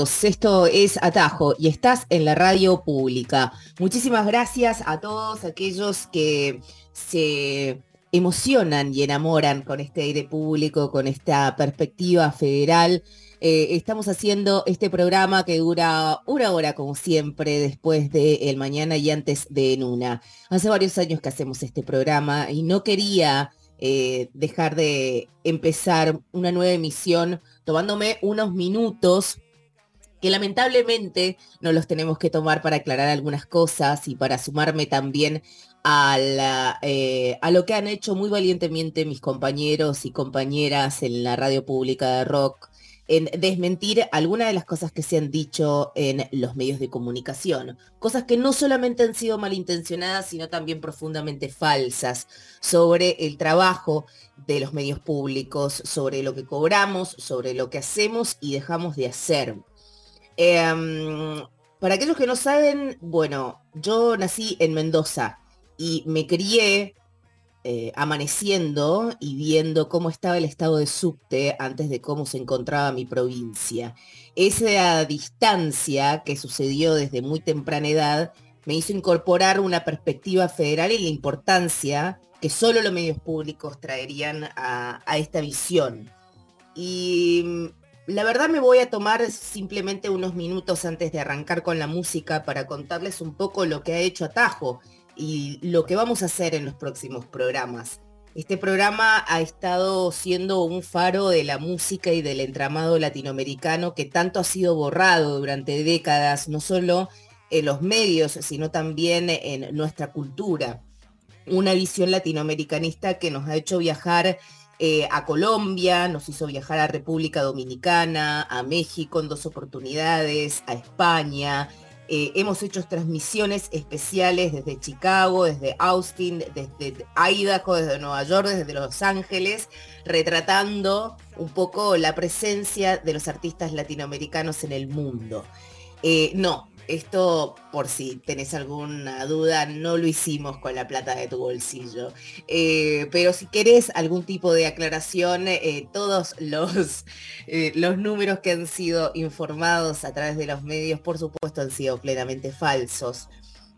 Esto es Atajo y estás en la radio pública. Muchísimas gracias a todos aquellos que se emocionan y enamoran con este aire público, con esta perspectiva federal. Eh, estamos haciendo este programa que dura una hora como siempre después de el mañana y antes de en una. Hace varios años que hacemos este programa y no quería eh, dejar de empezar una nueva emisión tomándome unos minutos que lamentablemente no los tenemos que tomar para aclarar algunas cosas y para sumarme también a, eh, a lo que han hecho muy valientemente mis compañeros y compañeras en la radio pública de rock en desmentir algunas de las cosas que se han dicho en los medios de comunicación. Cosas que no solamente han sido malintencionadas, sino también profundamente falsas sobre el trabajo de los medios públicos, sobre lo que cobramos, sobre lo que hacemos y dejamos de hacer. Em, para aquellos que no saben, bueno, yo nací en Mendoza y me crié eh, amaneciendo y viendo cómo estaba el estado de subte antes de cómo se encontraba mi provincia. Esa distancia que sucedió desde muy temprana edad me hizo incorporar una perspectiva federal y la importancia que solo los medios públicos traerían a, a esta visión. Y la verdad me voy a tomar simplemente unos minutos antes de arrancar con la música para contarles un poco lo que ha hecho Atajo y lo que vamos a hacer en los próximos programas. Este programa ha estado siendo un faro de la música y del entramado latinoamericano que tanto ha sido borrado durante décadas, no solo en los medios, sino también en nuestra cultura. Una visión latinoamericanista que nos ha hecho viajar eh, a Colombia, nos hizo viajar a República Dominicana, a México en dos oportunidades, a España, eh, hemos hecho transmisiones especiales desde Chicago, desde Austin, desde Idaho, desde Nueva York, desde Los Ángeles, retratando un poco la presencia de los artistas latinoamericanos en el mundo. Eh, no, esto, por si tenés alguna duda, no lo hicimos con la plata de tu bolsillo. Eh, pero si querés algún tipo de aclaración, eh, todos los, eh, los números que han sido informados a través de los medios, por supuesto, han sido plenamente falsos.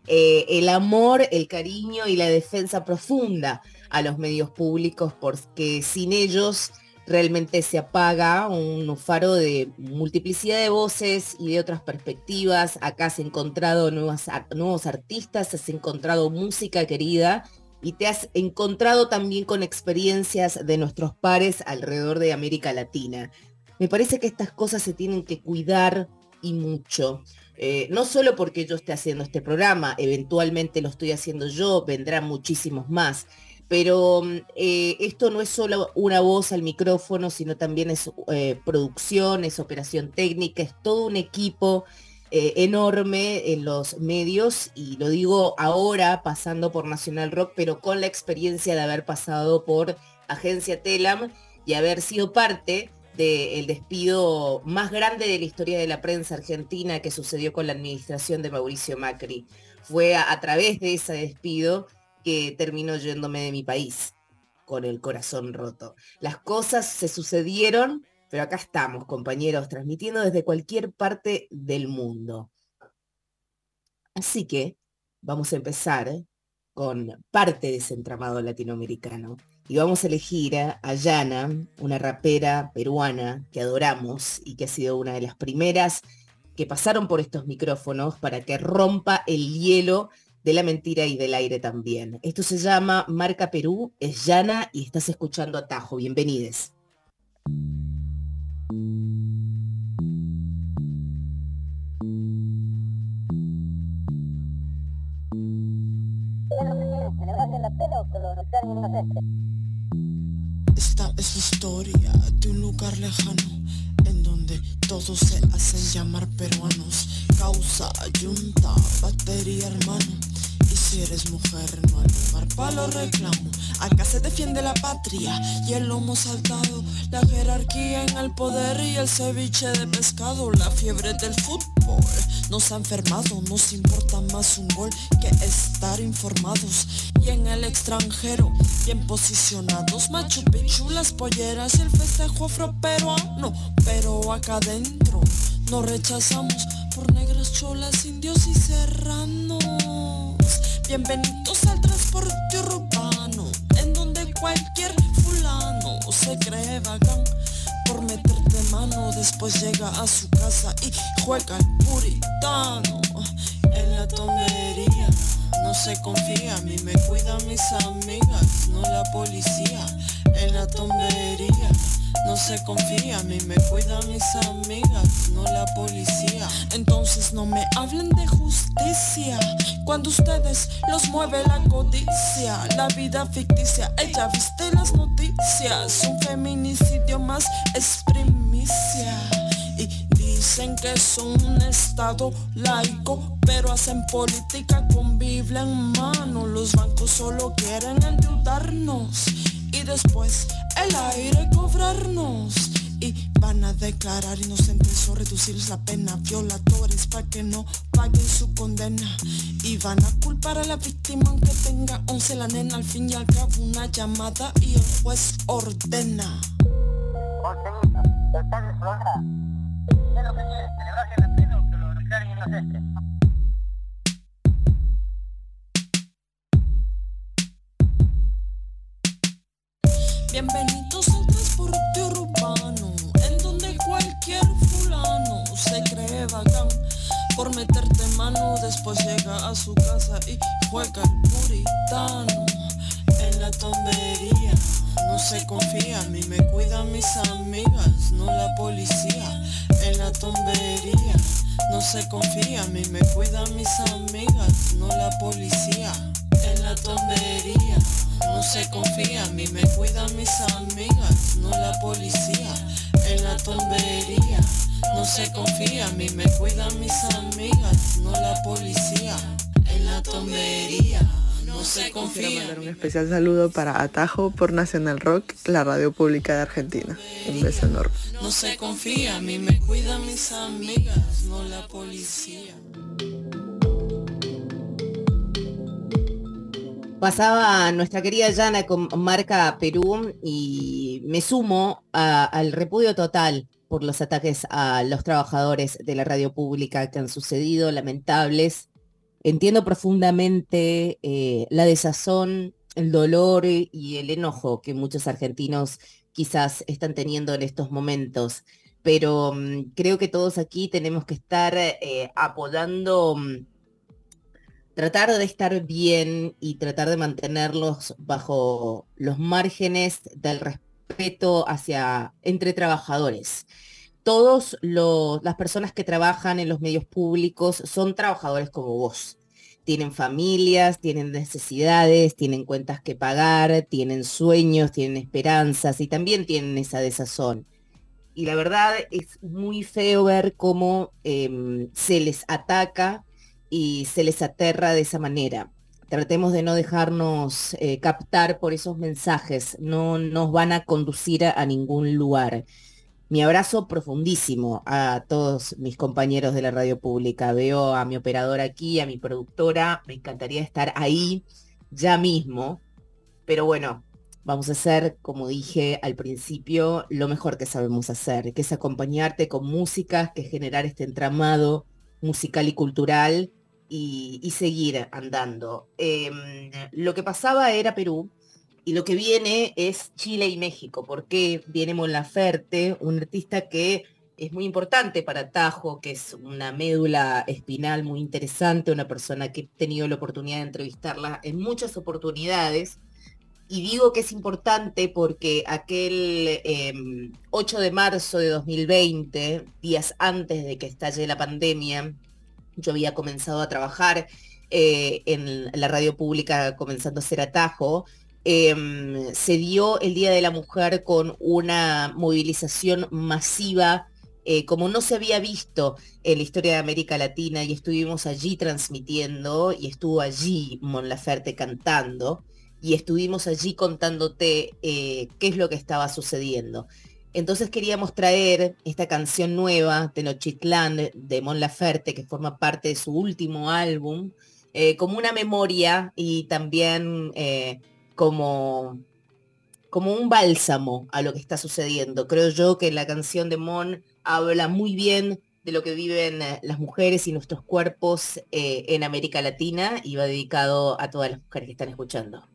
el amor, el cariño y la defensa profunda a los medios públicos, porque sin ellos realmente se apaga un faro de multiplicidad de voces y de otras perspectivas. Acá has encontrado nuevas, nuevos artistas, has encontrado música querida y te has encontrado también con experiencias de nuestros pares alrededor de América Latina. Me parece que estas cosas se tienen que cuidar y mucho. Eh, no solo porque yo esté haciendo este programa, eventualmente lo estoy haciendo yo, vendrán muchísimos más, pero mm, eh, esto no es solo una voz al micrófono, sino también es eh, producción, es operación técnica, es todo un equipo eh, enorme en los medios y lo digo ahora pasando por Nacional Rock, pero con la experiencia de haber pasado por Agencia Telam y haber sido parte del despido más grande de la historia de la prensa argentina que sucedió con la administración de Mauricio Macri. Fue a través de ese despido que terminó yéndome de mi país con el corazón roto. Las cosas se sucedieron, pero acá estamos, compañeros, transmitiendo desde cualquier parte del mundo. Así que vamos a empezar con parte de ese entramado latinoamericano. Y vamos a elegir a Yana, una rapera peruana que adoramos y que ha sido una de las primeras que pasaron por estos micrófonos para que rompa el hielo de la mentira y del aire también. Esto se llama Marca Perú, es Llana y estás escuchando Atajo. Bienvenides. Esta es la historia de un lugar lejano en donde todos se hacen llamar peruanos. Causa, yunta, batería, hermano. Si eres mujer, no hay lugar para lo reclamo. Acá se defiende la patria y el lomo saltado. La jerarquía en el poder y el ceviche de pescado. La fiebre del fútbol nos ha enfermado. Nos importa más un gol que estar informados. Y en el extranjero, bien posicionados. Machu Picchu, las polleras y el festejo afroperuano. Pero acá adentro nos rechazamos por negras, cholas, indios y serranos. Bienvenidos al transporte urbano, en donde cualquier fulano se cree bacán por meterte mano. Después llega a su casa y juega el puritano en la tontería. No se confía, a mí me cuidan mis amigas, no la policía. En la tontería no se confía, a mí me cuidan mis amigas, no la policía. Entonces no me hablen de justicia, cuando ustedes los mueve la codicia, la vida ficticia. Ella viste las noticias, un feminicidio más es primicia. Y dicen que son un estado laico, pero hacen política con Biblia en mano. Los bancos solo quieren endeudarnos y después el aire cobrarnos. Y van a declarar inocentes o reducirles la pena violadores para que no paguen su condena. Y van a culpar a la víctima aunque tenga 11 la nena. Al fin y al cabo una llamada y el juez ordena. Después llega a su casa y juega el puritano en la tontería. No se confía, a mí me cuidan mis amigas, no la policía. En la tontería, no se confía, a mí me cuidan mis amigas, no la policía. En la tontería, no se confía, a mí me cuidan mis amigas, no la policía. En la tontería, no se confía, a mí me cuidan mis amigas, no la policía. En la tontería, no se Quiero confía. mandar un especial saludo para Atajo por Nacional Rock, la radio pública de Argentina. Un beso enorme. No se confía, a mí me cuidan mis amigas, no la policía. Pasaba nuestra querida Yana con marca Perú y me sumo al repudio total por los ataques a los trabajadores de la radio pública que han sucedido, lamentables. Entiendo profundamente eh, la desazón, el dolor y el enojo que muchos argentinos quizás están teniendo en estos momentos, pero mm, creo que todos aquí tenemos que estar eh, apoyando mm, tratar de estar bien y tratar de mantenerlos bajo los márgenes del respeto hacia entre trabajadores. Todos los, las personas que trabajan en los medios públicos son trabajadores como vos. Tienen familias, tienen necesidades, tienen cuentas que pagar, tienen sueños, tienen esperanzas y también tienen esa desazón. Y la verdad es muy feo ver cómo em, se les ataca y se les aterra de esa manera. Tratemos de no dejarnos eh, captar por esos mensajes, no nos van a conducir a, a ningún lugar. Mi abrazo profundísimo a todos mis compañeros de la radio pública. Veo a mi operadora aquí, a mi productora, me encantaría estar ahí ya mismo, pero bueno, vamos a hacer, como dije al principio, lo mejor que sabemos hacer, que es acompañarte con música, que es generar este entramado musical y cultural y, seguir andando. Em, lo que pasaba era Perú y lo que viene es Chile y México, porque viene Mon Laferte, un artista que es muy importante para Tajo, que es una médula espinal muy interesante, una persona que he tenido la oportunidad de entrevistarla en muchas oportunidades. Y digo que es importante porque aquel em, 8 de marzo de 2020, días antes de que estalle la pandemia, yo había comenzado a trabajar eh, en la radio pública comenzando a ser atajo, em, se dio el Día de la Mujer con una movilización masiva eh, como no se había visto en la historia de América Latina y estuvimos allí transmitiendo y estuvo allí Mon Laferte cantando y estuvimos allí contándote eh, qué es lo que estaba sucediendo. Entonces queríamos traer esta canción nueva, Tenochtitlán, de Mon Laferte, que forma parte de su último álbum, eh, como una memoria y también como, como un bálsamo a lo que está sucediendo. Creo yo que la canción de Mon habla muy bien de lo que viven eh, las mujeres y nuestros cuerpos eh, en América Latina y va dedicado a todas las mujeres que están escuchando.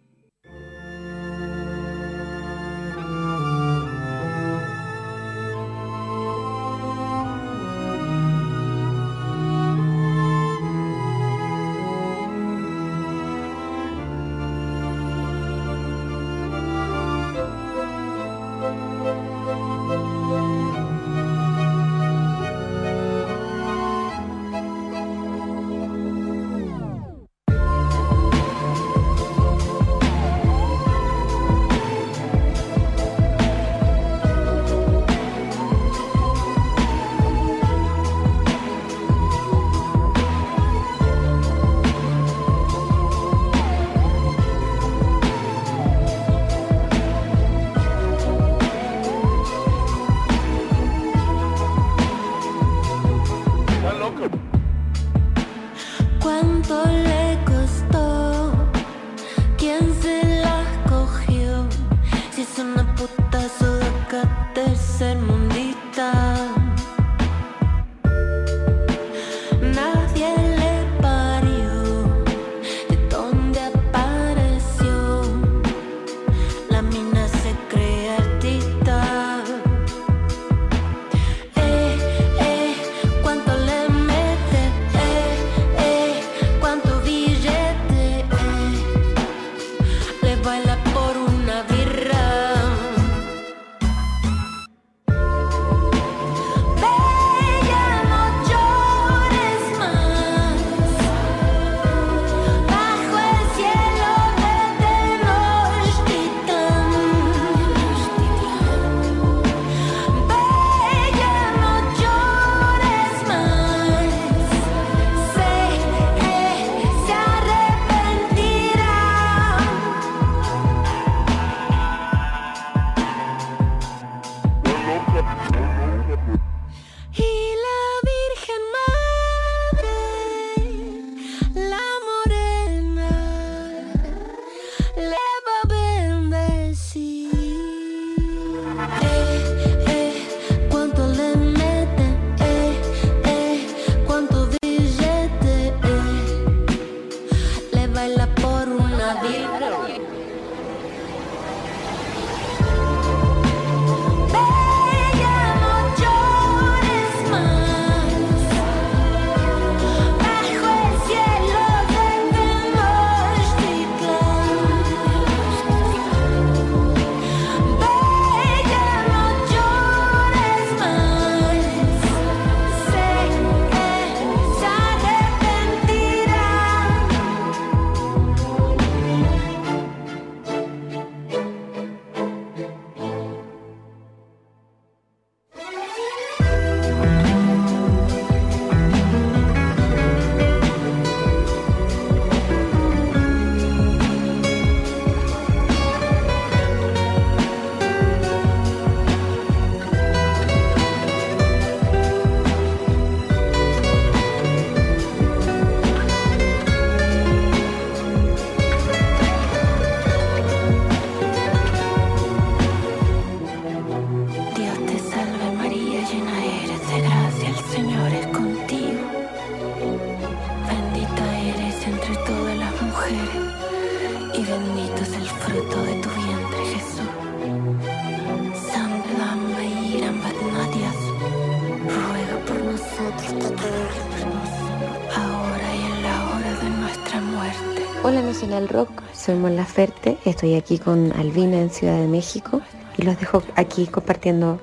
Soy Mon Laferte, estoy aquí con Albina en Ciudad de México y los dejo aquí compartiendo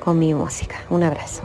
con mi música. Un abrazo.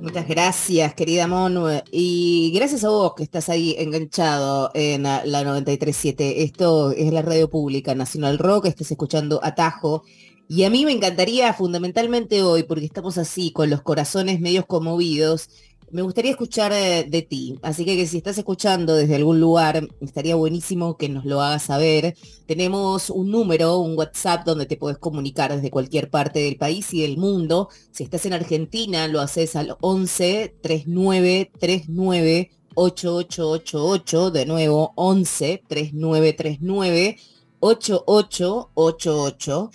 Muchas gracias, querida Monu. Y gracias a vos que estás ahí enganchado en la 93.7. Esto es la radio pública Nacional Rock, estás escuchando Atajo. Y a mí me encantaría fundamentalmente hoy, porque estamos así, con los corazones medios conmovidos, me gustaría escuchar de ti, así que, si estás escuchando desde algún lugar, estaría buenísimo que nos lo hagas saber. Tenemos un número, un WhatsApp donde te puedes comunicar desde cualquier parte del país y del mundo. Si estás en Argentina, lo haces al 11 39 39 8888, de nuevo 11 3939 8888.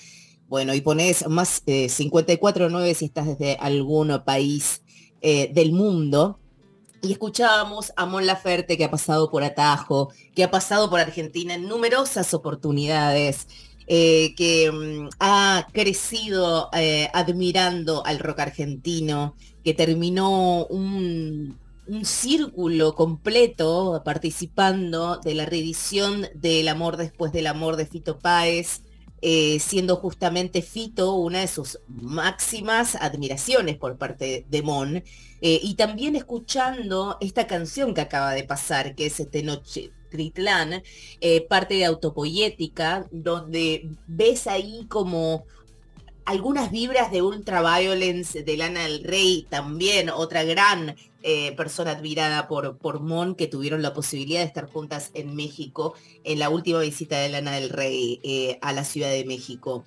Bueno, y pones más eh, 549 si estás desde algún país eh, del mundo. Y escuchábamos a Mon Laferte que ha pasado por Atajo, que ha pasado por Argentina en numerosas oportunidades, eh, que mm, ha crecido eh, admirando al rock argentino, que terminó un, círculo completo participando de la reedición del Amor después del Amor de Fito Páez, eh, siendo justamente Fito una de sus máximas admiraciones por parte de Mon, eh, y también escuchando esta canción que acaba de pasar, que es este Noche Tritlán, eh, parte de Autopoyética, donde ves ahí como algunas vibras de Ultraviolence de Lana del Rey, también otra gran eh, persona admirada por, por Mon, que tuvieron la posibilidad de estar juntas en México en la última visita de Lana del Rey eh, a la Ciudad de México.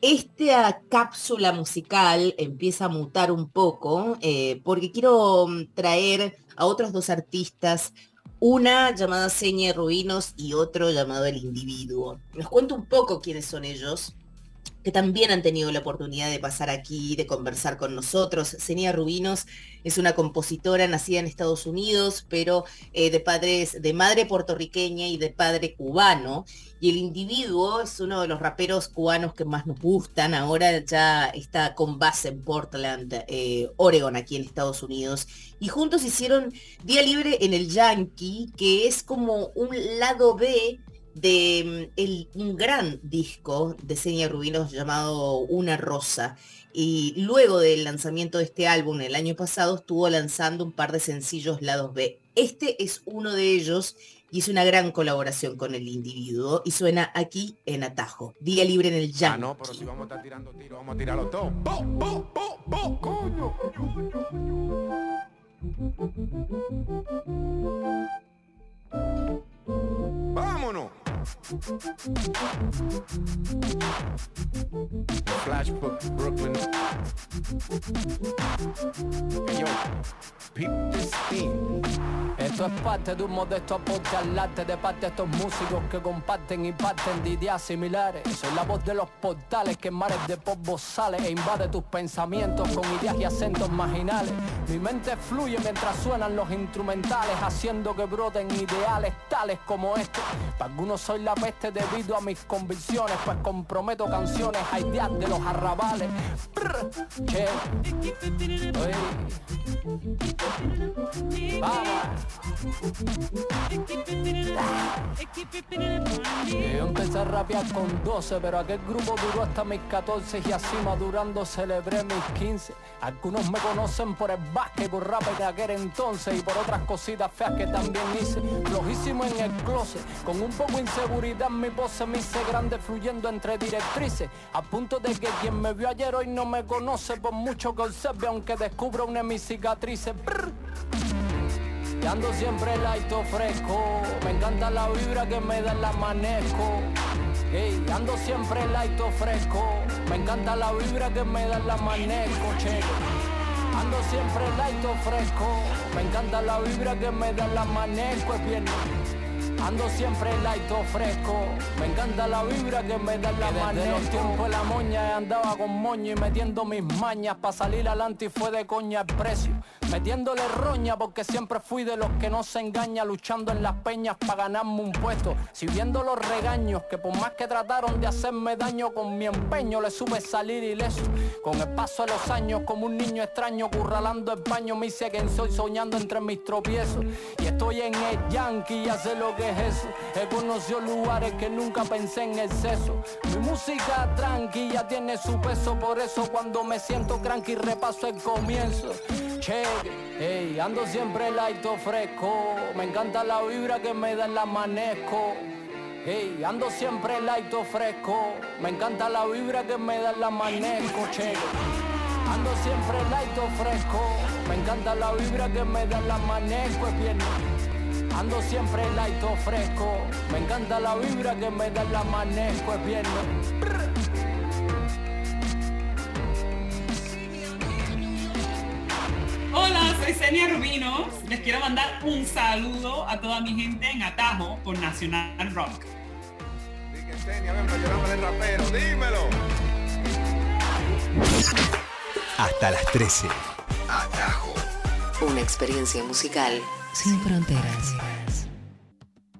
Esta cápsula musical empieza a mutar un poco eh, porque quiero mm, traer a otros dos artistas una llamada Seña Ruinos y otro llamado El Individuo. Les cuento un poco quiénes son ellos que también han tenido la oportunidad de pasar aquí, de conversar con nosotros. Senia Rubinos es una compositora nacida en Estados Unidos, pero eh, de padres, de madre puertorriqueña y de padre cubano. Y el individuo es uno de los raperos cubanos que más nos gustan. Ahora ya está con base en Portland, eh, Oregon, aquí en Estados Unidos. Y juntos hicieron Día Libre en el Yankee, que es como un lado B de mm, el, un gran disco de Senia Rubinos llamado Una Rosa. Y luego del lanzamiento de este álbum el año pasado estuvo lanzando un par de sencillos lados B. Este es uno de ellos y es una gran colaboración con el individuo y suena aquí en Atajo. Día libre en el Yankee. Ah, no, pero si vamos a estar tirando tiros, vamos a tirarlo todo. ¡Bo, bo, bo, bo, coño! ¡Vámonos! Flashbook, Brooklyn. Hey. Esto es parte de un modesto al arte de parte de estos músicos que comparten y parten de ideas similares. Soy la voz de los portales que en mares de pop sale e invade tus pensamientos con ideas y acentos marginales. Mi mente fluye mientras suenan los instrumentales, haciendo que broten ideales tales como estos. Para algunos soy la peste debido a mis convicciones, pues comprometo canciones a ideas de los arrabales. Brr, che. Oye. Yo empecé a rapear con 12, pero aquel grupo duró hasta mis 14 y así madurando celebré mis 15. Algunos me conocen por el básquet, por rap de aquel entonces y por otras cositas feas que también hice. Flojísimo en el closet, con un poco de inseguridad mi pose me hice grande fluyendo entre directrices. A punto de que quien me vio ayer hoy no me conoce por mucho que observe, aunque descubra una de mis cicatrices. Brr. Ando siempre light o fresco. Me encanta la vibra que me da el amanezco. Ey, ando siempre light o fresco. Me encanta la vibra que me da el amanezco, che. Ando siempre light o fresco. Me encanta la vibra que me da el amanezco, es viernes. Ando siempre light o fresco. Me encanta la vibra que me da la mano. Los tiempos de la moña andaba con moño y metiendo mis mañas. Pa' salir adelante y fue de coña el precio. Metiéndole roña porque siempre fui de los que no se engaña. Luchando en las peñas para ganarme un puesto. Si viendo los regaños que por más que trataron de hacerme daño con mi empeño le sube salir ileso. Con el paso de los años como un niño extraño curralando el baño me hice quien soy soñando entre mis tropiezos. Y estoy en el yankee ya sé lo que es eso. He conocido lugares que nunca pensé en exceso. Mi música tranquila tiene su peso, por eso cuando me siento cranky repaso el comienzo. Cheque, ey, ando siempre lighto fresco. Me encanta la vibra que me da el amanezco. Ey, ando siempre lighto fresco. Me encanta la vibra que me da el amanezco. Cheque. Ando siempre lighto fresco. Me encanta la vibra que me da el amanezco. Es viernes. Ando siempre lighto fresco. Me encanta la vibra que me da el amanezco. Es viernes. Hola, soy Senia Rubino. Les quiero mandar un saludo a toda mi gente en Atajo por Nacional Rock. Senia, ven para llorarme el rapero, dímelo. Hasta las 13. Atajo. Una experiencia musical sin fronteras.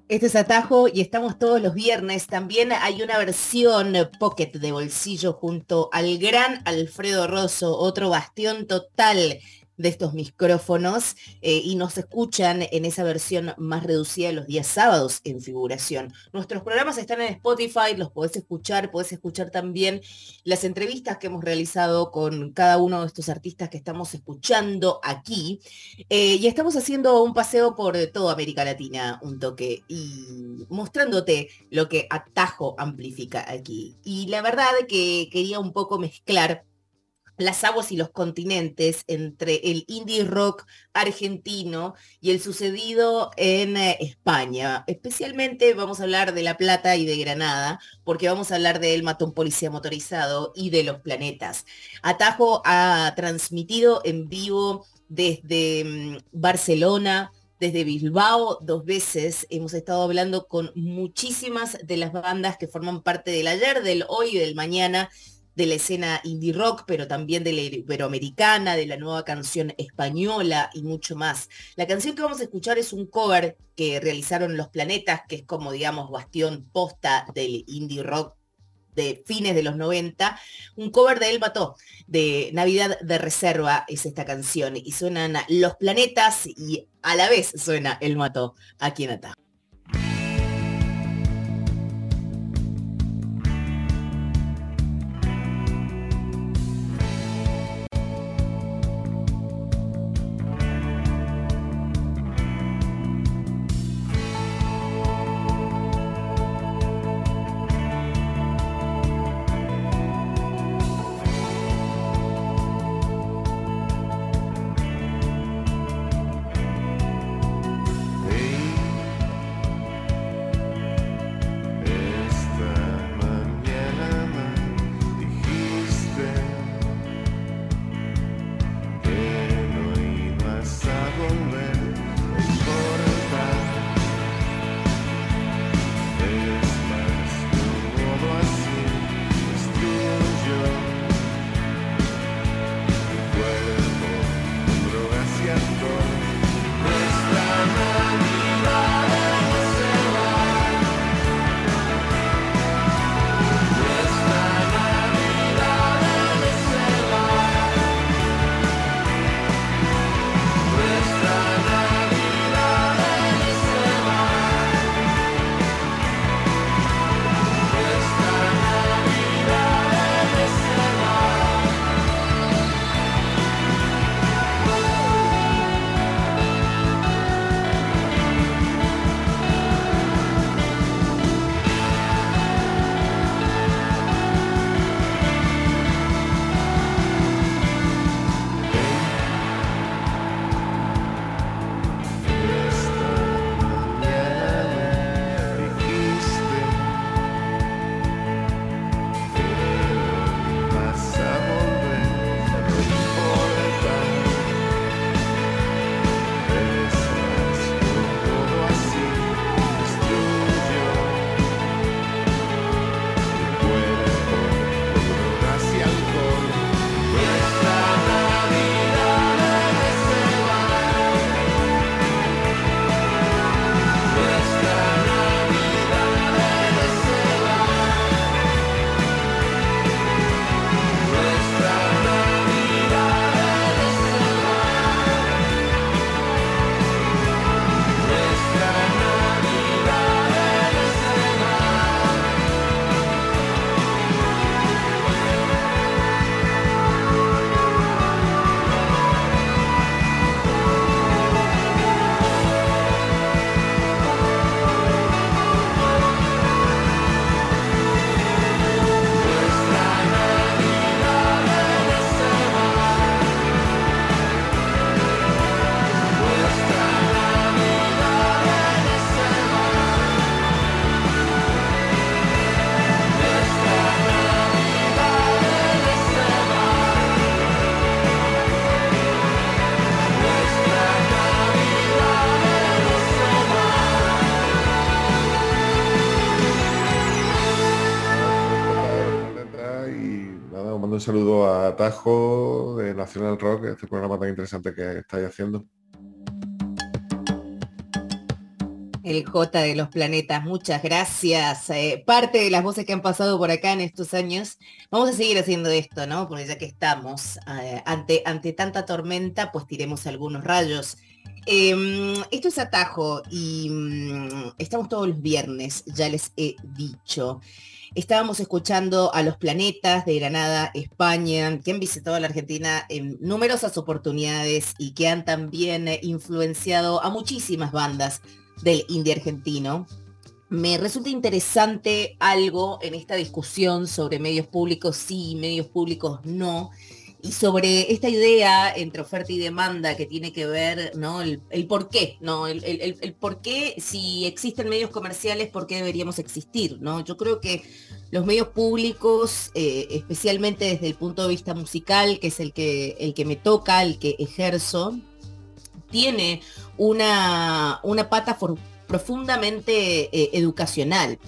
Este es Atajo y estamos todos los viernes. También hay una versión pocket de bolsillo junto al gran Alfredo Rosso, otro bastión total de estos micrófonos eh, y nos escuchan en esa versión más reducida los días sábados en figuración. Nuestros programas están en Spotify, los podés escuchar, podés escuchar también las entrevistas que hemos realizado con cada uno de estos artistas que estamos escuchando aquí. Eh, y estamos haciendo un paseo por toda América Latina, un toque, y mostrándote lo que Atajo amplifica aquí. Y la verdad que quería un poco mezclar las aguas y los continentes entre el indie rock argentino y el sucedido en eh, España. Especialmente vamos a hablar de La Plata y de Granada, porque vamos a hablar de El Matón Policía Motorizado y de Los Planetas. Atajo ha transmitido en vivo desde mm, Barcelona, desde Bilbao dos veces. Hemos estado hablando con muchísimas de las bandas que forman parte del ayer, del hoy y del mañana de la escena indie rock, pero también de la iberoamericana, de la nueva canción española y mucho más. La canción que vamos a escuchar es un cover que realizaron Los Planetas, que es como, digamos, bastión posta del indie rock de fines de los 90, un cover de El Mató, de Navidad de Reserva es esta canción, y suenan Los Planetas y a la vez suena El Mató aquí en Ata. Saludo a Tajo de Nacional Rock, este programa tan interesante que estáis haciendo. El J de los planetas, muchas gracias. Eh, parte de las voces que han pasado por acá en estos años, vamos a seguir haciendo esto, ¿no? Porque ya que estamos eh, ante, ante tanta tormenta, pues tiremos algunos rayos. Em, esto es Atajo y mm, estamos todos los viernes, ya les he dicho. Estábamos escuchando a los planetas de Granada, España, que han visitado la Argentina en numerosas oportunidades y que han también eh, influenciado a muchísimas bandas del indie argentino. Me resulta interesante algo en esta discusión sobre medios públicos sí, medios públicos no, y sobre esta idea entre oferta y demanda que tiene que ver, ¿no? El, por qué, ¿no? El, el, por qué, si existen medios comerciales, ¿por qué deberíamos existir, ¿no? Yo creo que los medios públicos, eh, especialmente desde el punto de vista musical, que es el que, el que me toca, el que ejerzo, tiene una, una pata profundamente eh, educacional.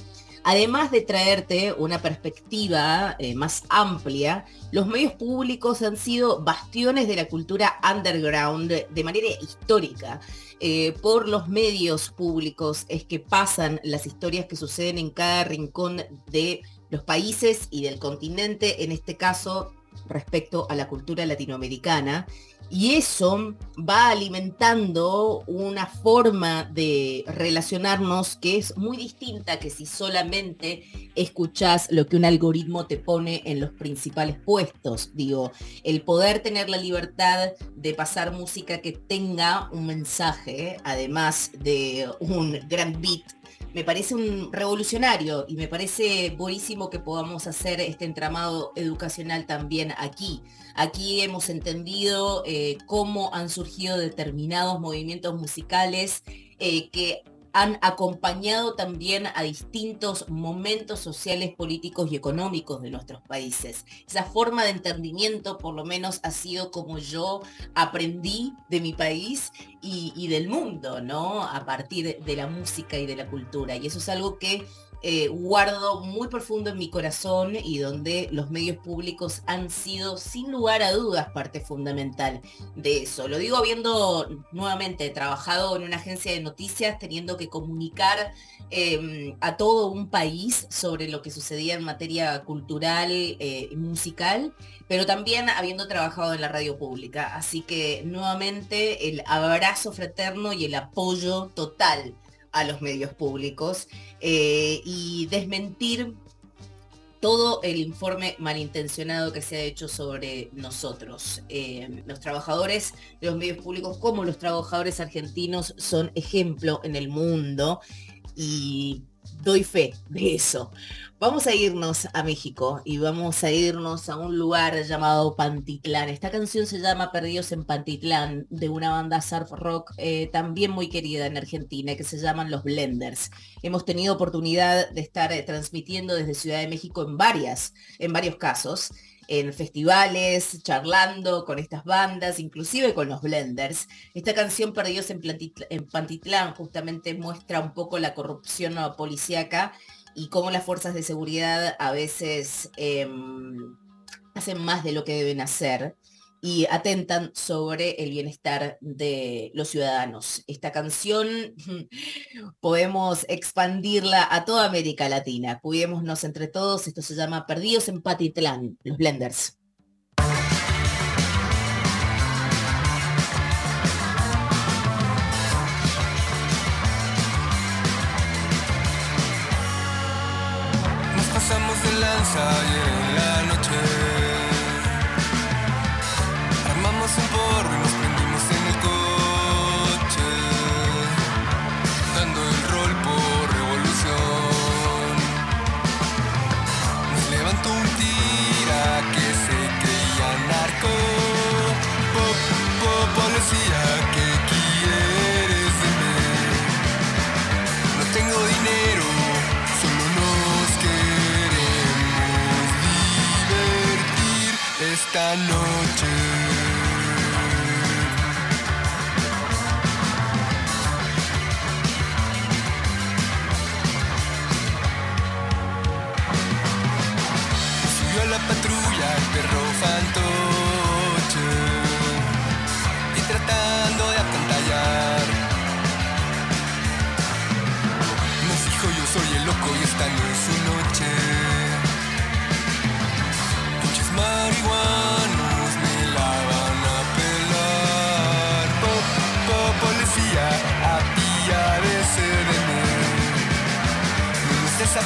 Además de traerte una perspectiva eh, más amplia, los medios públicos han sido bastiones de la cultura underground de manera histórica. Eh, por los medios públicos es que pasan las historias que suceden en cada rincón de los países y del continente, en este caso respecto a la cultura latinoamericana. Y eso va alimentando una forma de relacionarnos que es muy distinta que si solamente escuchas lo que un algoritmo te pone en los principales puestos. Digo, el poder tener la libertad de pasar música que tenga un mensaje, además de un gran beat me parece un revolucionario y me parece buenísimo que podamos hacer este entramado educacional también aquí. Aquí hemos entendido eh, cómo han surgido determinados movimientos musicales eh, que han acompañado también a distintos momentos sociales, políticos y económicos de nuestros países. Esa forma de entendimiento por lo menos ha sido como yo aprendí de mi país y, del mundo, ¿no? A partir de la música y de la cultura. Y eso es algo que eh, guardo muy profundo en mi corazón y donde los medios públicos han sido sin lugar a dudas parte fundamental de eso. Lo digo habiendo nuevamente trabajado en una agencia de noticias, teniendo que comunicar em, a todo un país sobre lo que sucedía en materia cultural eh, musical, pero también habiendo trabajado en la radio pública. Así que nuevamente el abrazo fraterno y el apoyo total a los medios públicos eh, y desmentir todo el informe malintencionado que se ha hecho sobre nosotros. Eh, los trabajadores de los medios públicos, como los trabajadores argentinos, son ejemplo en el mundo y doy fe de eso. Vamos a irnos a México y vamos a irnos a un lugar llamado Pantitlán. Esta canción se llama Perdidos en Pantitlán, de una banda surf rock eh, también muy querida en Argentina, que se llaman Los Blenders. Hemos tenido oportunidad de estar eh, transmitiendo desde Ciudad de México en varias, en varios casos en festivales, charlando con estas bandas, inclusive con los blenders. Esta canción Perdidos en, Pantitlán justamente muestra un poco la corrupción policíaca y cómo las fuerzas de seguridad a veces em, hacen más de lo que deben hacer y atentan sobre el bienestar de los ciudadanos. Esta canción podemos expandirla a toda América Latina. Cuidémonos entre todos. Esto se llama Perdidos en Patitlán, los Blenders. Pasamos de lanza y esta noche.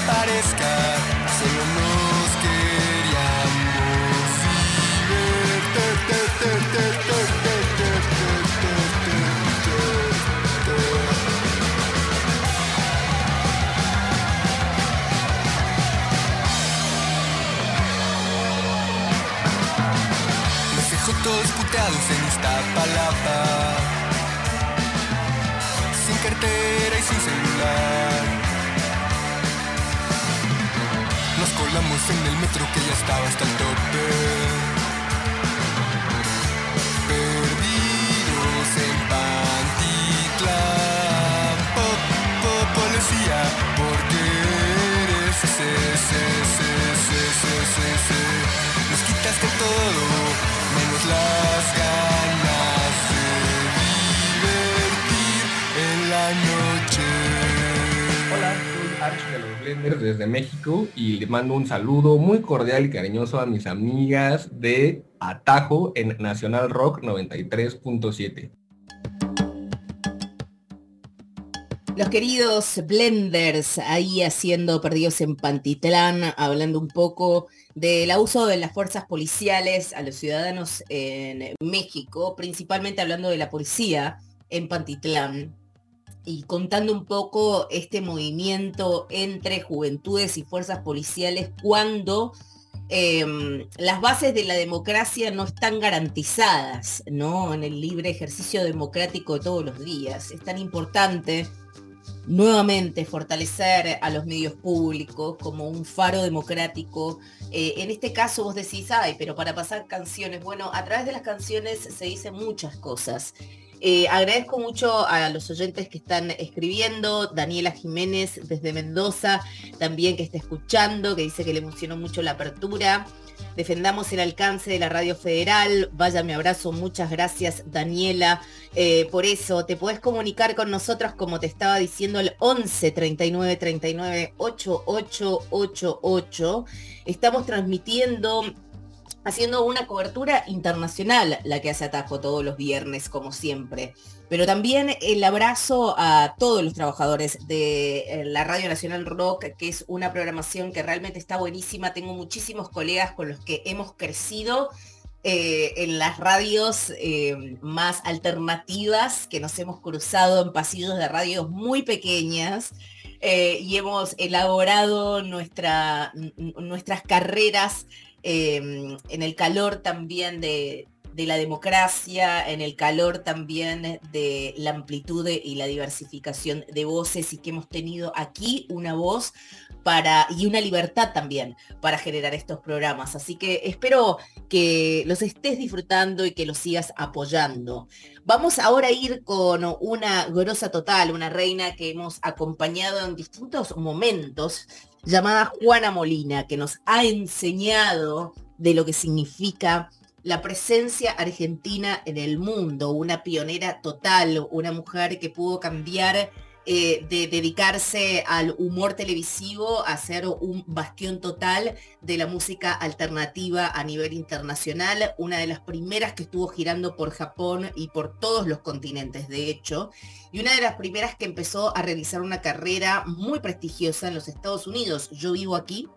Parezca, solo nos queríamos Los dejo todos puteados en Iztapalapa Sin cartera y sin celular Nos colamos en el metro que ya estaba hasta el tope. Perdidos en Pantitlán. Pop, pop, policía Porque eres ese, ese, ese, ese, ese, ese, ese. Nos quitaste todo Menos las ganas los Blenders desde México y le mando un saludo muy cordial y cariñoso a mis amigas de Atajo en Nacional Rock 93.7. Los queridos blenders ahí haciendo perdidos en Pantitlán, hablando un poco del abuso de las fuerzas policiales a los ciudadanos en México, principalmente hablando de la policía en Pantitlán y contando un poco este movimiento entre juventudes y fuerzas policiales cuando eh, las bases de la democracia no están garantizadas, ¿no? En el libre ejercicio democrático de todos los días. Es tan importante nuevamente fortalecer a los medios públicos como un faro democrático. Eh, en este caso vos decís, ay, pero para pasar canciones, bueno, a través de las canciones se dicen muchas cosas. Eh, agradezco mucho a los oyentes que están escribiendo, Daniela Jiménez desde Mendoza, también que está escuchando, que dice que le emocionó mucho la apertura. Defendamos el alcance de la radio federal. Vaya mi abrazo, muchas gracias Daniela. Eh, por eso te puedes comunicar con nosotros como te estaba diciendo el 11 39 39 8888. Estamos transmitiendo haciendo una cobertura internacional, la que hace Atajo todos los viernes, como siempre. Pero también el abrazo a todos los trabajadores de eh, la Radio Nacional Rock, que es una programación que realmente está buenísima. Tengo muchísimos colegas con los que hemos crecido eh, en las radios eh, más alternativas, que nos hemos cruzado en pasillos de radios muy pequeñas. y hemos elaborado nuestra, nuestras carreras eh, en el calor también de, de la democracia, en el calor también de la amplitud y la diversificación de voces y que hemos tenido aquí una voz para, y una libertad también para generar estos programas. Así que espero que los estés disfrutando y que los sigas apoyando. Vamos ahora a ir con una grosa total, una reina que hemos acompañado en distintos momentos, llamada Juana Molina, que nos ha enseñado de lo que significa la presencia argentina en el mundo, una pionera total, una mujer que pudo cambiar eh, de dedicarse al humor televisivo a ser un bastión total de la música alternativa a nivel internacional, una de las primeras que estuvo girando por Japón y por todos los continentes, de hecho, y una de las primeras que empezó a realizar una carrera muy prestigiosa en los Estados Unidos. Yo vivo aquí,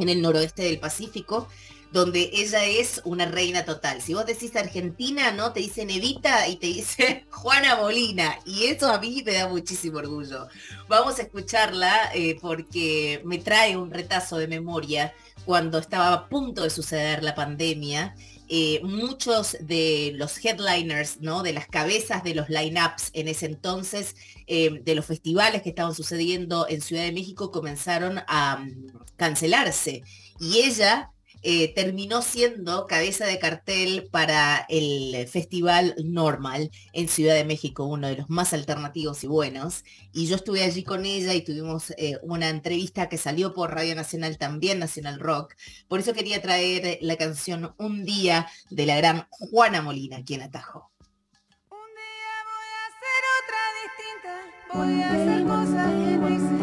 en el noroeste del Pacífico, donde ella es una reina total. Si vos decís Argentina, ¿no? Te dicen Evita y te dice Juana Molina. Y eso a mí me da muchísimo orgullo. Vamos a escucharla eh, porque me trae un retazo de memoria cuando estaba a punto de suceder la pandemia. Eh, muchos de los headliners, ¿no? De las cabezas de los lineups en ese entonces, eh, de los festivales que estaban sucediendo en Ciudad de México, comenzaron a mm, cancelarse. Y ella eh, terminó siendo cabeza de cartel para el Festival Normal en Ciudad de México, uno de los más alternativos y buenos. Y yo estuve allí con ella y tuvimos eh, una entrevista que salió por Radio Nacional también, Nacional Rock. Por eso quería traer la canción Un día de la gran Juana Molina, aquí en Atajo. Voy a hacer cosas que no hice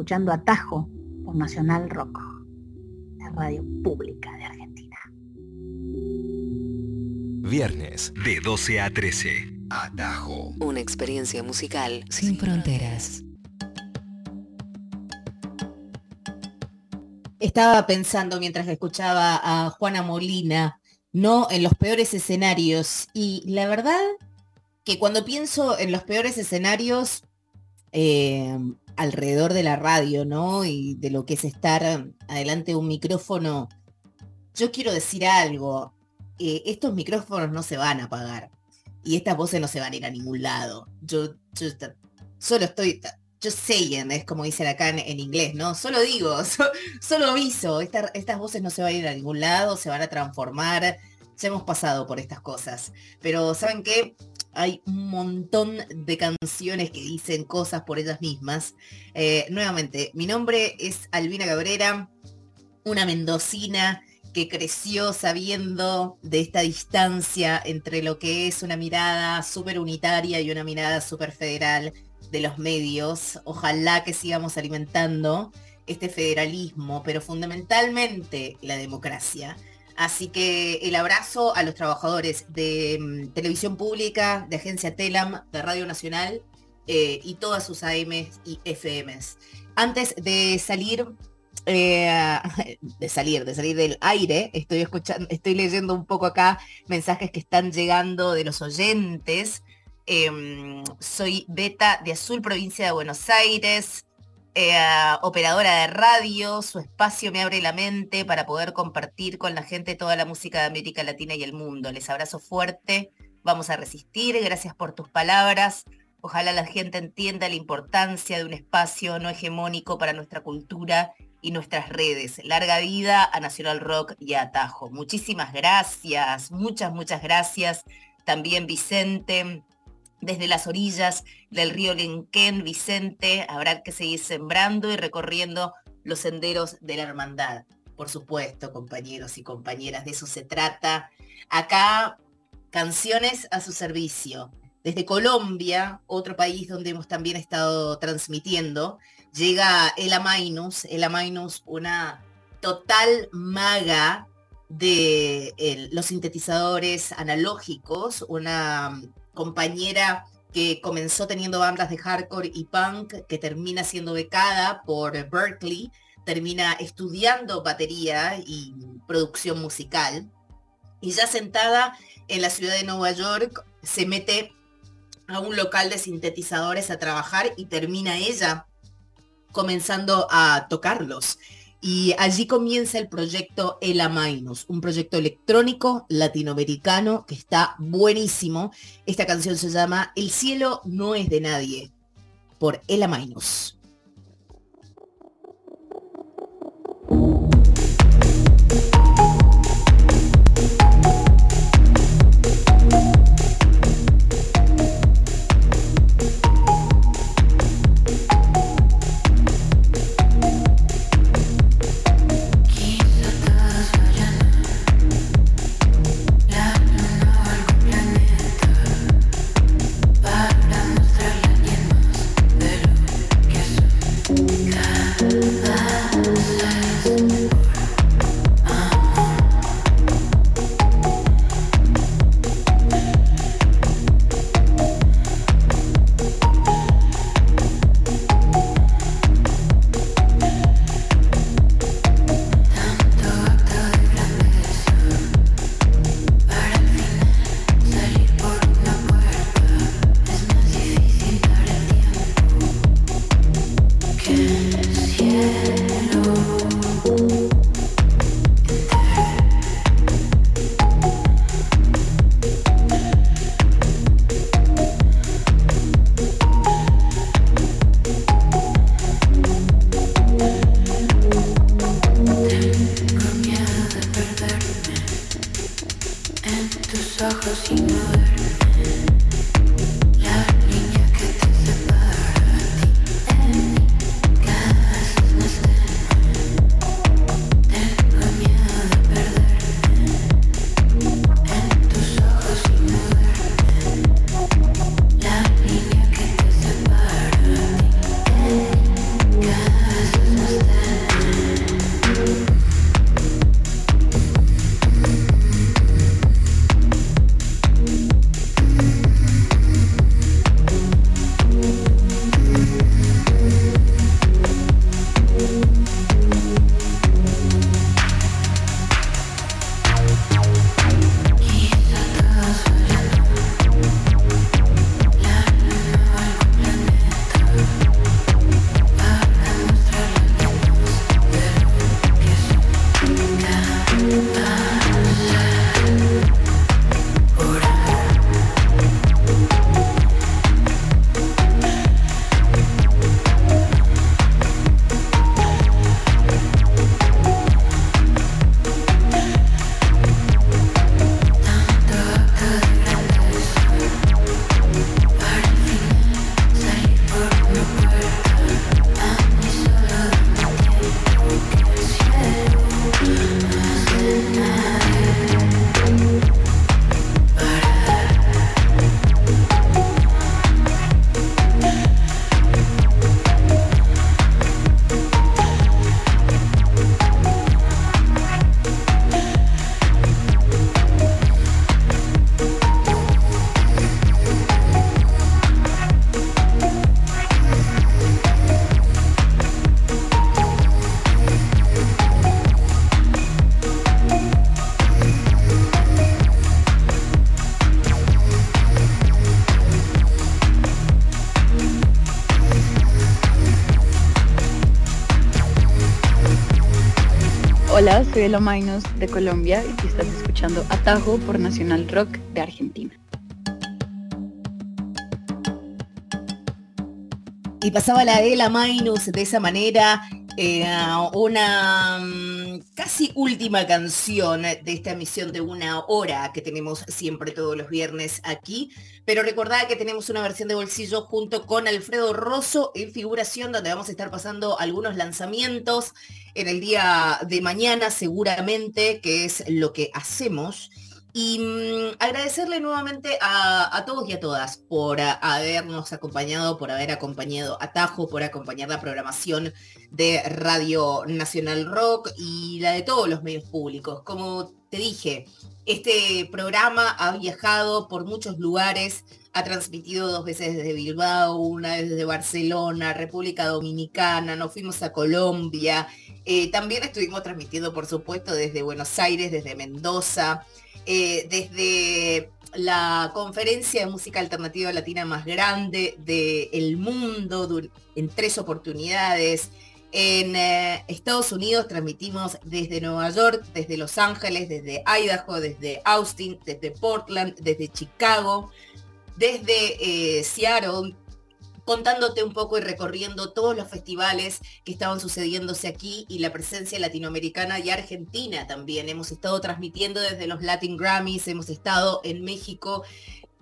escuchando Atajo por Nacional Rock, la radio pública de Argentina. Viernes de 12 a 13. Atajo. Una experiencia musical sin fronteras. Estaba pensando mientras escuchaba a Juana Molina, ¿no? En los peores escenarios. Y la verdad que cuando pienso en los peores escenarios eh, alrededor de la radio, ¿no? Y de lo que es estar adelante de un micrófono, yo quiero decir algo. Eh, estos micrófonos no se van a apagar. Y estas voces no se van a ir a ningún lado. Yo, yo solo estoy, yo saying, es como dicen acá en, en inglés, ¿no? Solo digo, so- solo aviso, esta- estas voces no se van a ir a ningún lado, se van a transformar. Ya hemos pasado por estas cosas. Pero ¿saben qué? Hay un montón de canciones que dicen cosas por ellas mismas. Eh, nuevamente, mi nombre es Albina Cabrera, una mendocina que creció sabiendo de esta distancia entre lo que es una mirada súper unitaria y una mirada súper federal de los medios. Ojalá que sigamos alimentando este federalismo, pero fundamentalmente la democracia. Así que el abrazo a los trabajadores de mm, televisión pública, de agencia Telam, de Radio Nacional eh, y todas sus AMs y FMs. Antes de salir, eh, de salir, de salir del aire, estoy escuchando, estoy leyendo un poco acá mensajes que están llegando de los oyentes. Em, soy Beta de Azul, provincia de Buenos Aires, eh, operadora de radio, su espacio me abre la mente para poder compartir con la gente toda la música de América Latina y el mundo. Les abrazo fuerte, vamos a resistir, gracias por tus palabras. Ojalá la gente entienda la importancia de un espacio no hegemónico para nuestra cultura y nuestras redes. Larga vida a Nacional Rock y a Atajo. Muchísimas gracias, muchas, muchas gracias. También Vicente, desde las orillas del río Lenquén, Vicente, habrá que seguir sembrando y recorriendo los senderos de la hermandad. Por supuesto, compañeros y compañeras, de eso se trata. Acá, canciones a su servicio. Desde Colombia, otro país donde hemos también estado transmitiendo, llega Ela Mainus, Ela Mainus, una total maga de el- los sintetizadores analógicos, una compañera que comenzó teniendo bandas de hardcore y punk, que termina siendo becada por Berkeley, termina estudiando batería y producción musical, y ya sentada en la ciudad de Nueva York, se mete a un local de sintetizadores a trabajar y termina ella comenzando a tocarlos. Y allí comienza el proyecto Ela Minus, un proyecto electrónico latinoamericano que está buenísimo. Esta canción se llama El cielo no es de nadie, por Ela Minus. Soy Elo Mainos de Colombia y estás escuchando Atajo por Nacional Rock de Argentina. Y pasaba la Ela Minus de esa manera, eh, una mm, casi última canción de esta emisión de una hora que tenemos siempre todos los viernes aquí. Pero recordad que tenemos una versión de bolsillo junto con Alfredo Rosso en figuración donde vamos a estar pasando algunos lanzamientos en el día de mañana seguramente, que es lo que hacemos. Y mm, agradecerle nuevamente a, todos y a todas por habernos acompañado, por haber acompañado a Tajo, por acompañar la programación de Radio Nacional Rock y la de todos los medios públicos. Como te dije, este programa ha viajado por muchos lugares, ha transmitido dos veces desde Bilbao, una vez desde Barcelona, República Dominicana, nos fuimos a Colombia, eh, también estuvimos transmitiendo, por supuesto, desde Buenos Aires, desde Mendoza, eh, desde la conferencia de música alternativa latina más grande del mundo en tres oportunidades. En eh, Estados Unidos transmitimos desde Nueva York, desde Los Ángeles, desde Idaho, desde Austin, desde Portland, desde Chicago, desde eh, Seattle, contándote un poco y recorriendo todos los festivales que estaban sucediéndose aquí y la presencia latinoamericana y argentina también. Hemos estado transmitiendo desde los Latin Grammys, hemos estado en México,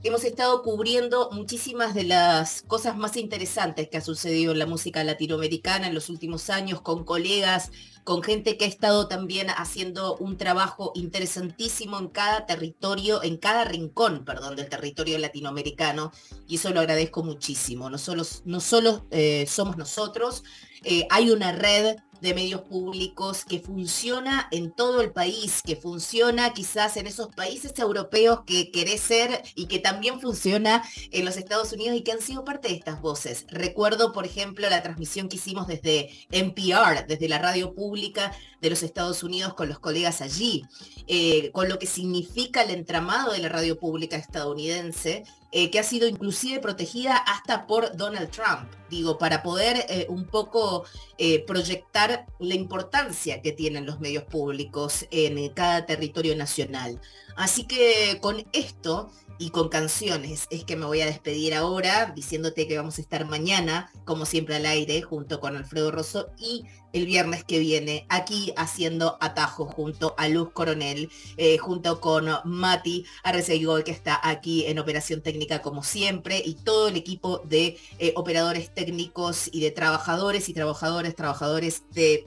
hemos estado cubriendo muchísimas de las cosas más interesantes que ha sucedido en la música latinoamericana en los últimos años con colegas, con gente que ha estado también haciendo un trabajo interesantísimo en cada territorio, en cada rincón, perdón, del territorio latinoamericano, y eso lo agradezco muchísimo. No solo, no solo eh, somos nosotros, eh, hay una red de medios públicos que funciona en todo el país, que funciona quizás en esos países europeos que querés ser y que también funciona en los Estados Unidos y que han sido parte de estas voces. Recuerdo, por ejemplo, la transmisión que hicimos desde NPR, desde la radio pública de los Estados Unidos con los colegas allí, eh, con lo que significa el entramado de la radio pública estadounidense, eh, que ha sido inclusive protegida hasta por Donald Trump, digo, para poder eh, un poco eh, proyectar la importancia que tienen los medios públicos en cada territorio nacional. Así que con esto y con canciones. Es que me voy a despedir ahora, diciéndote que vamos a estar mañana, como siempre al aire, junto con Alfredo Rosso y el viernes que viene aquí haciendo atajo junto a Luz Coronel, eh, junto con Mati Arreceigol que está aquí en operación técnica como siempre y todo el equipo de eh, operadores técnicos y de trabajadores y trabajadores, trabajadores de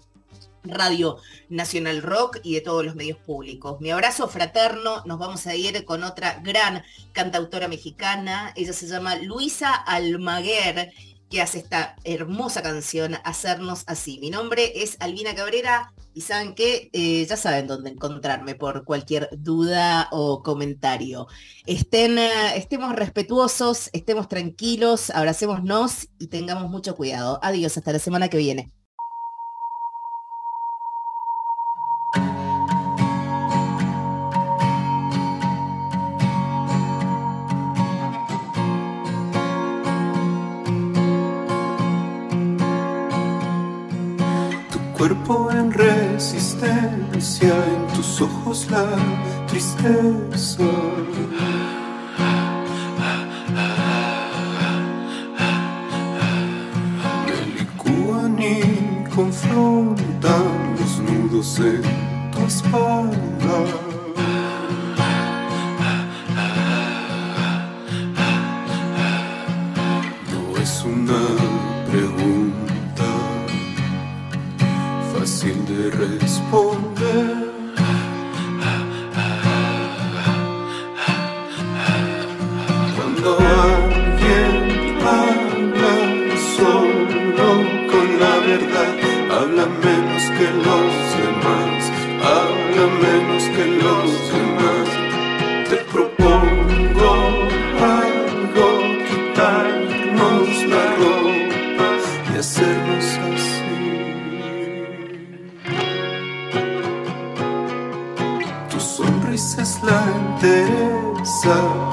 Radio Nacional Rock y de todos los medios públicos. Mi abrazo fraterno, nos vamos a ir con otra gran cantautora mexicana, ella se llama Luisa Almaguer, que hace esta hermosa canción, Hacernos Así. Mi nombre es Albina Cabrera y saben que ya saben dónde encontrarme por cualquier duda o comentario. Estén, eh, estemos respetuosos, estemos tranquilos, abracémonos y tengamos mucho cuidado. Adiós, hasta la semana que viene. su juzgar tristeza. sun.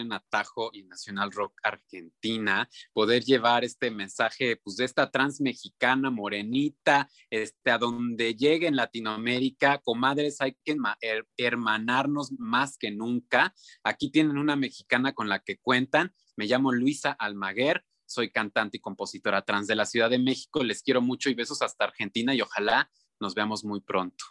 En Atajo y Nacional Rock Argentina, poder llevar este mensaje pues, de esta trans mexicana morenita, este, a donde llegue en Latinoamérica, comadres, hay que herma- her- hermanarnos más que nunca. Aquí tienen una mexicana con la que cuentan. Me llamo Luisa Almaguer, soy cantante y compositora trans de la Ciudad de México. Les quiero mucho y besos hasta Argentina y ojalá nos veamos muy pronto.